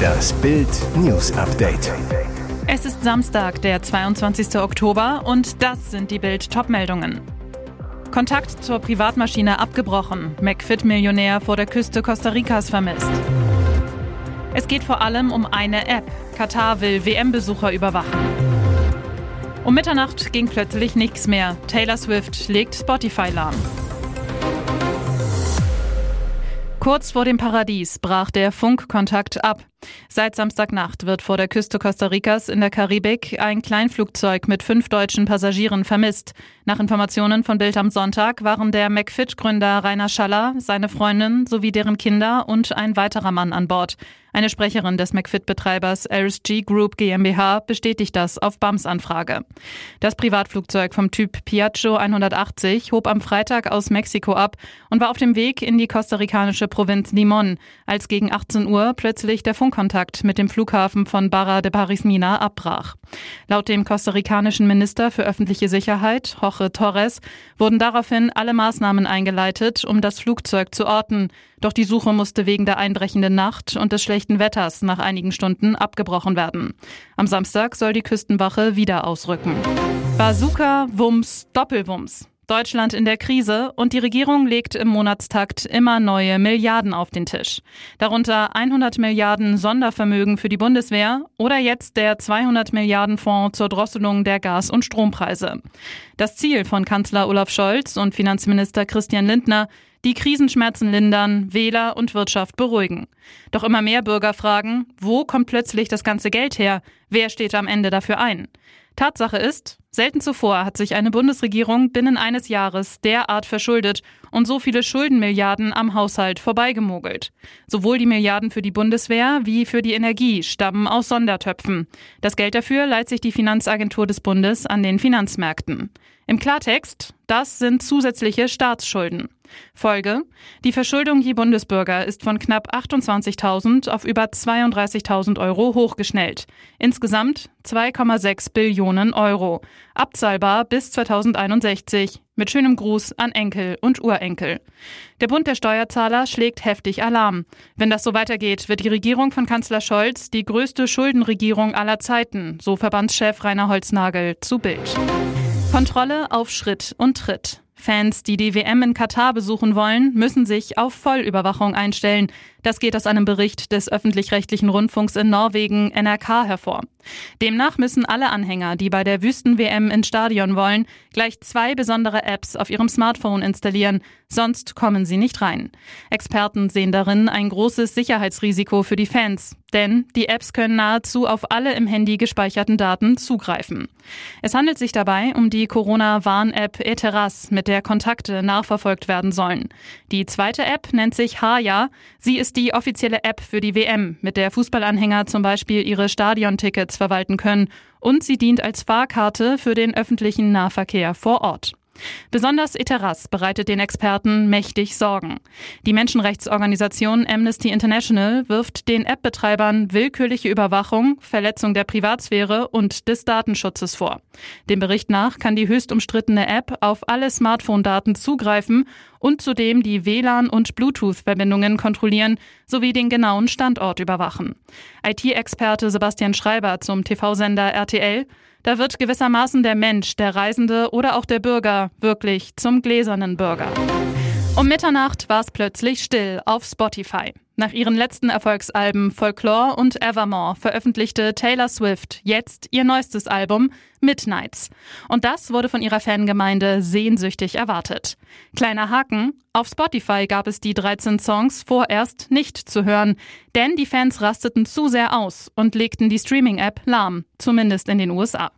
Das Bild News Update. Es ist Samstag, der 22. Oktober und das sind die Bild Topmeldungen. Kontakt zur Privatmaschine abgebrochen. McFit-Millionär vor der Küste Costa Ricas vermisst. Es geht vor allem um eine App. Katar will WM-Besucher überwachen. Um Mitternacht ging plötzlich nichts mehr. Taylor Swift legt Spotify lahm. Kurz vor dem Paradies brach der Funkkontakt ab. Seit Samstagnacht wird vor der Küste Costa Ricas in der Karibik ein Kleinflugzeug mit fünf deutschen Passagieren vermisst. Nach Informationen von Bild am Sonntag waren der McFit-Gründer Rainer Schaller, seine Freundin sowie deren Kinder und ein weiterer Mann an Bord. Eine Sprecherin des McFit-Betreibers RSG Group GmbH bestätigt das auf BAMs Anfrage. Das Privatflugzeug vom Typ Piaggio 180 hob am Freitag aus Mexiko ab und war auf dem Weg in die kostarikanische Provinz Limon, als gegen 18 Uhr plötzlich der Funkkontakt mit dem Flughafen von Barra de Parismina abbrach. Laut dem kostarikanischen Minister für öffentliche Sicherheit, Jorge Torres, wurden daraufhin alle Maßnahmen eingeleitet, um das Flugzeug zu orten. Doch die Suche musste wegen der einbrechenden Nacht und des schlechten Wetters nach einigen Stunden abgebrochen werden. Am Samstag soll die Küstenwache wieder ausrücken. Bazooka, Wumms, Doppelwumms. Deutschland in der Krise und die Regierung legt im Monatstakt immer neue Milliarden auf den Tisch. Darunter 100 Milliarden Sondervermögen für die Bundeswehr oder jetzt der 200 Milliarden Fonds zur Drosselung der Gas- und Strompreise. Das Ziel von Kanzler Olaf Scholz und Finanzminister Christian Lindner die Krisenschmerzen lindern, Wähler und Wirtschaft beruhigen. Doch immer mehr Bürger fragen, wo kommt plötzlich das ganze Geld her? Wer steht am Ende dafür ein? Tatsache ist, selten zuvor hat sich eine Bundesregierung binnen eines Jahres derart verschuldet und so viele Schuldenmilliarden am Haushalt vorbeigemogelt. Sowohl die Milliarden für die Bundeswehr wie für die Energie stammen aus Sondertöpfen. Das Geld dafür leiht sich die Finanzagentur des Bundes an den Finanzmärkten. Im Klartext, das sind zusätzliche Staatsschulden. Folge: Die Verschuldung je Bundesbürger ist von knapp 28.000 auf über 32.000 Euro hochgeschnellt. Insgesamt 2,6 Billionen Euro. Abzahlbar bis 2061. Mit schönem Gruß an Enkel und Urenkel. Der Bund der Steuerzahler schlägt heftig Alarm. Wenn das so weitergeht, wird die Regierung von Kanzler Scholz die größte Schuldenregierung aller Zeiten, so Verbandschef Rainer Holznagel zu Bild. Kontrolle auf Schritt und Tritt. Fans, die die WM in Katar besuchen wollen, müssen sich auf Vollüberwachung einstellen. Das geht aus einem Bericht des öffentlich-rechtlichen Rundfunks in Norwegen NRK hervor. Demnach müssen alle Anhänger, die bei der Wüsten-WM ins Stadion wollen, gleich zwei besondere Apps auf ihrem Smartphone installieren, sonst kommen sie nicht rein. Experten sehen darin ein großes Sicherheitsrisiko für die Fans, denn die Apps können nahezu auf alle im Handy gespeicherten Daten zugreifen. Es handelt sich dabei um die Corona-Warn-App Eteras, mit der Kontakte nachverfolgt werden sollen. Die zweite App nennt sich Haya. Sie ist die offizielle App für die WM, mit der Fußballanhänger zum Beispiel ihre Stadiontickets verwalten können. Und sie dient als Fahrkarte für den öffentlichen Nahverkehr vor Ort. Besonders Eteras bereitet den Experten mächtig Sorgen. Die Menschenrechtsorganisation Amnesty International wirft den App-Betreibern willkürliche Überwachung, Verletzung der Privatsphäre und des Datenschutzes vor. Dem Bericht nach kann die höchst umstrittene App auf alle Smartphone-Daten zugreifen und zudem die WLAN- und Bluetooth-Verbindungen kontrollieren sowie den genauen Standort überwachen. IT-Experte Sebastian Schreiber zum TV-Sender RTL da wird gewissermaßen der Mensch, der Reisende oder auch der Bürger wirklich zum gläsernen Bürger. Um Mitternacht war es plötzlich still auf Spotify. Nach ihren letzten Erfolgsalben Folklore und Evermore veröffentlichte Taylor Swift jetzt ihr neuestes Album Midnights. Und das wurde von ihrer Fangemeinde sehnsüchtig erwartet. Kleiner Haken, auf Spotify gab es die 13 Songs vorerst nicht zu hören, denn die Fans rasteten zu sehr aus und legten die Streaming-App lahm, zumindest in den USA.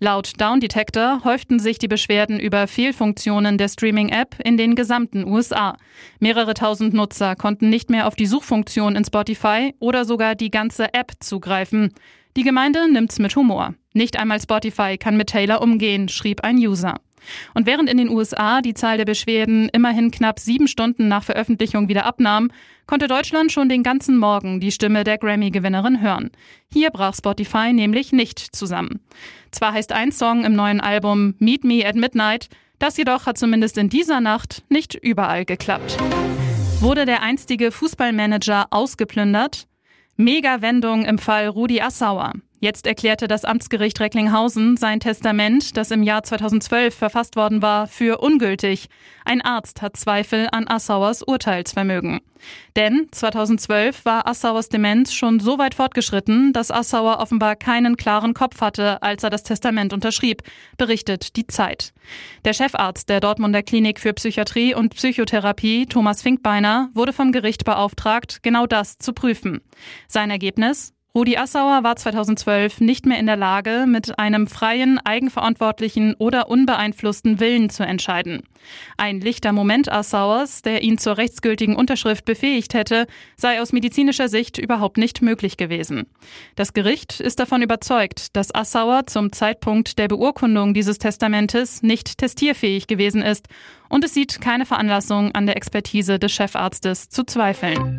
Laut Down Detector häuften sich die Beschwerden über Fehlfunktionen der Streaming-App in den gesamten USA. Mehrere tausend Nutzer konnten nicht mehr auf die Suchfunktion in Spotify oder sogar die ganze App zugreifen. Die Gemeinde nimmt's mit Humor. Nicht einmal Spotify kann mit Taylor umgehen, schrieb ein User. Und während in den USA die Zahl der Beschwerden immerhin knapp sieben Stunden nach Veröffentlichung wieder abnahm, konnte Deutschland schon den ganzen Morgen die Stimme der Grammy-Gewinnerin hören. Hier brach Spotify nämlich nicht zusammen. Zwar heißt ein Song im neuen Album Meet Me at Midnight, das jedoch hat zumindest in dieser Nacht nicht überall geklappt. Wurde der einstige Fußballmanager ausgeplündert? Mega-Wendung im Fall Rudi Assauer. Jetzt erklärte das Amtsgericht Recklinghausen sein Testament, das im Jahr 2012 verfasst worden war, für ungültig. Ein Arzt hat Zweifel an Assauers Urteilsvermögen. Denn 2012 war Assauers Demenz schon so weit fortgeschritten, dass Assauer offenbar keinen klaren Kopf hatte, als er das Testament unterschrieb, berichtet die Zeit. Der Chefarzt der Dortmunder Klinik für Psychiatrie und Psychotherapie, Thomas Finkbeiner, wurde vom Gericht beauftragt, genau das zu prüfen. Sein Ergebnis? Rudi Assauer war 2012 nicht mehr in der Lage, mit einem freien, eigenverantwortlichen oder unbeeinflussten Willen zu entscheiden. Ein lichter Moment Assauers, der ihn zur rechtsgültigen Unterschrift befähigt hätte, sei aus medizinischer Sicht überhaupt nicht möglich gewesen. Das Gericht ist davon überzeugt, dass Assauer zum Zeitpunkt der Beurkundung dieses Testamentes nicht testierfähig gewesen ist und es sieht keine Veranlassung an der Expertise des Chefarztes zu zweifeln.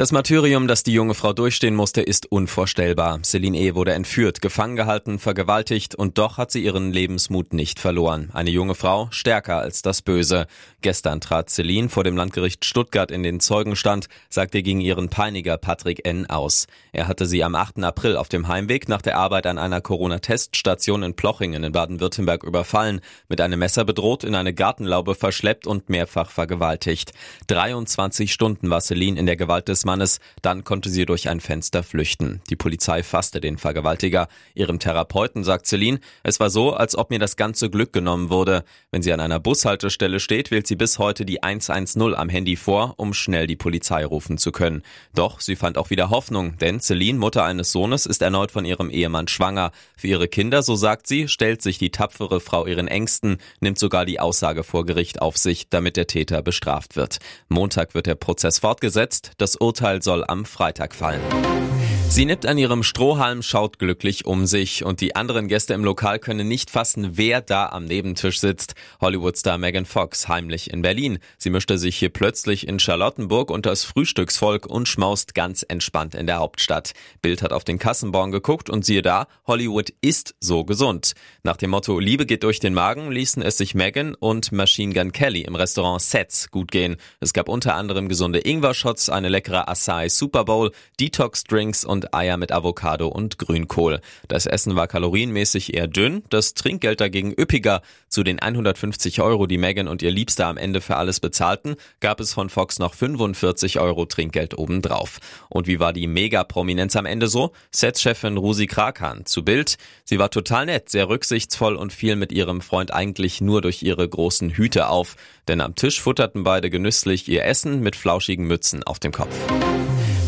Das Martyrium, das die junge Frau durchstehen musste, ist unvorstellbar. Celine E. wurde entführt, gefangen gehalten, vergewaltigt und doch hat sie ihren Lebensmut nicht verloren. Eine junge Frau, stärker als das Böse. Gestern trat Celine vor dem Landgericht Stuttgart in den Zeugenstand, sagte gegen ihren Peiniger Patrick N. aus. Er hatte sie am 8. April auf dem Heimweg nach der Arbeit an einer Corona-Teststation in Plochingen in Baden-Württemberg überfallen, mit einem Messer bedroht, in eine Gartenlaube verschleppt und mehrfach vergewaltigt. 23 Stunden war Celine in der Gewalt des Mannes, dann konnte sie durch ein Fenster flüchten. Die Polizei fasste den Vergewaltiger. Ihrem Therapeuten sagt Celine, es war so, als ob mir das ganze Glück genommen wurde. Wenn sie an einer Bushaltestelle steht, wählt sie bis heute die 110 am Handy vor, um schnell die Polizei rufen zu können. Doch sie fand auch wieder Hoffnung, denn Celine, Mutter eines Sohnes, ist erneut von ihrem Ehemann schwanger. Für ihre Kinder, so sagt sie, stellt sich die tapfere Frau ihren Ängsten, nimmt sogar die Aussage vor Gericht auf sich, damit der Täter bestraft wird. Montag wird der Prozess fortgesetzt. Das Urteil Urteil soll am Freitag fallen. Sie nippt an ihrem Strohhalm, schaut glücklich um sich und die anderen Gäste im Lokal können nicht fassen, wer da am Nebentisch sitzt. Hollywoodstar Megan Fox heimlich in Berlin. Sie mischte sich hier plötzlich in Charlottenburg unter das Frühstücksvolk und schmaust ganz entspannt in der Hauptstadt. Bild hat auf den Kassenbon geguckt und siehe da, Hollywood ist so gesund. Nach dem Motto Liebe geht durch den Magen ließen es sich Megan und Machine Gun Kelly im Restaurant Sets gut gehen. Es gab unter anderem gesunde Ingwer-Shots, eine leckere Acai Super Bowl, Detox-Drinks und und Eier mit Avocado und Grünkohl. Das Essen war kalorienmäßig eher dünn, das Trinkgeld dagegen üppiger. Zu den 150 Euro, die Megan und ihr Liebster am Ende für alles bezahlten, gab es von Fox noch 45 Euro Trinkgeld obendrauf. Und wie war die Mega-Prominenz am Ende so? Setchefin Rusi Krakan zu Bild. Sie war total nett, sehr rücksichtsvoll und fiel mit ihrem Freund eigentlich nur durch ihre großen Hüte auf. Denn am Tisch futterten beide genüsslich ihr Essen mit flauschigen Mützen auf dem Kopf.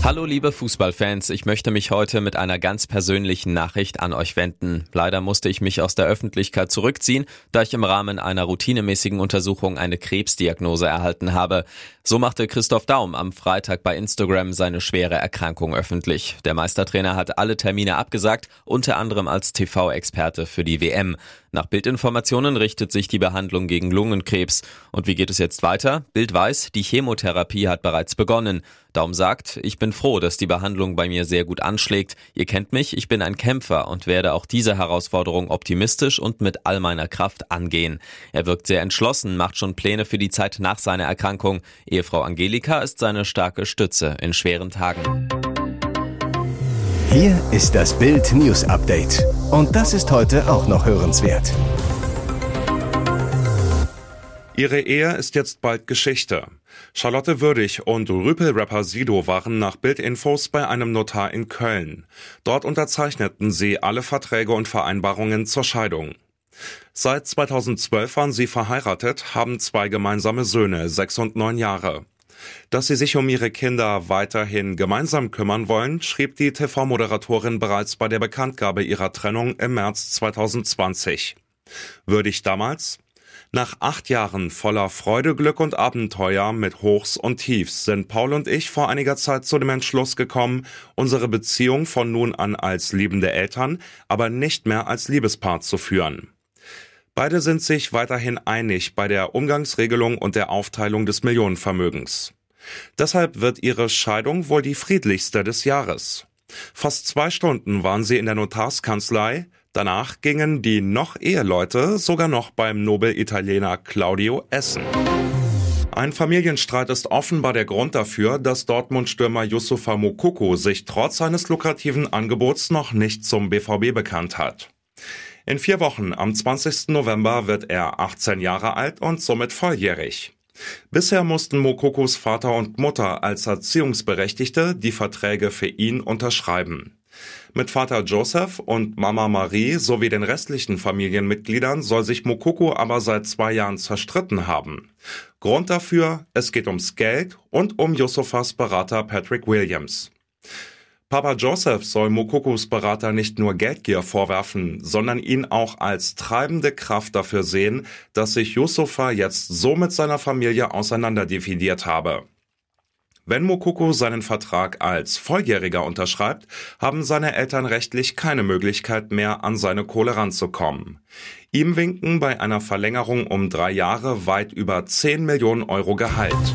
Hallo liebe Fußballfans, ich möchte mich heute mit einer ganz persönlichen Nachricht an euch wenden. Leider musste ich mich aus der Öffentlichkeit zurückziehen, da ich im Rahmen einer routinemäßigen Untersuchung eine Krebsdiagnose erhalten habe. So machte Christoph Daum am Freitag bei Instagram seine schwere Erkrankung öffentlich. Der Meistertrainer hat alle Termine abgesagt, unter anderem als TV-Experte für die WM. Nach Bildinformationen richtet sich die Behandlung gegen Lungenkrebs. Und wie geht es jetzt weiter? Bild weiß, die Chemotherapie hat bereits begonnen. Daum sagt, ich bin froh, dass die Behandlung bei mir sehr gut anschlägt. Ihr kennt mich, ich bin ein Kämpfer und werde auch diese Herausforderung optimistisch und mit all meiner Kraft angehen. Er wirkt sehr entschlossen, macht schon Pläne für die Zeit nach seiner Erkrankung. Ehefrau Angelika ist seine starke Stütze in schweren Tagen. Hier ist das Bild News Update. Und das ist heute auch noch hörenswert. Ihre Ehe ist jetzt bald Geschichte. Charlotte Würdig und Rüpel-Rapper Sido waren nach Bildinfos bei einem Notar in Köln. Dort unterzeichneten sie alle Verträge und Vereinbarungen zur Scheidung. Seit 2012 waren sie verheiratet, haben zwei gemeinsame Söhne, sechs und neun Jahre. Dass sie sich um ihre Kinder weiterhin gemeinsam kümmern wollen, schrieb die TV-Moderatorin bereits bei der Bekanntgabe ihrer Trennung im März 2020. Würdig damals? Nach acht Jahren voller Freude, Glück und Abenteuer mit Hochs und Tiefs sind Paul und ich vor einiger Zeit zu dem Entschluss gekommen, unsere Beziehung von nun an als liebende Eltern, aber nicht mehr als Liebespaar zu führen. Beide sind sich weiterhin einig bei der Umgangsregelung und der Aufteilung des Millionenvermögens. Deshalb wird ihre Scheidung wohl die friedlichste des Jahres. Fast zwei Stunden waren sie in der Notarskanzlei, Danach gingen die noch Eheleute sogar noch beim Nobel-Italiener Claudio essen. Ein Familienstreit ist offenbar der Grund dafür, dass Dortmund-Stürmer Yusufa Mokoko sich trotz seines lukrativen Angebots noch nicht zum BVB bekannt hat. In vier Wochen, am 20. November, wird er 18 Jahre alt und somit volljährig. Bisher mussten Mokokos Vater und Mutter als Erziehungsberechtigte die Verträge für ihn unterschreiben. Mit Vater Joseph und Mama Marie sowie den restlichen Familienmitgliedern soll sich Mokoko aber seit zwei Jahren zerstritten haben. Grund dafür, es geht ums Geld und um Yusufas Berater Patrick Williams. Papa Joseph soll Mokokos Berater nicht nur Geldgier vorwerfen, sondern ihn auch als treibende Kraft dafür sehen, dass sich Yusufa jetzt so mit seiner Familie auseinanderdividiert habe. Wenn Mokoko seinen Vertrag als Volljähriger unterschreibt, haben seine Eltern rechtlich keine Möglichkeit mehr, an seine Kohle ranzukommen. Ihm winken bei einer Verlängerung um drei Jahre weit über 10 Millionen Euro Gehalt.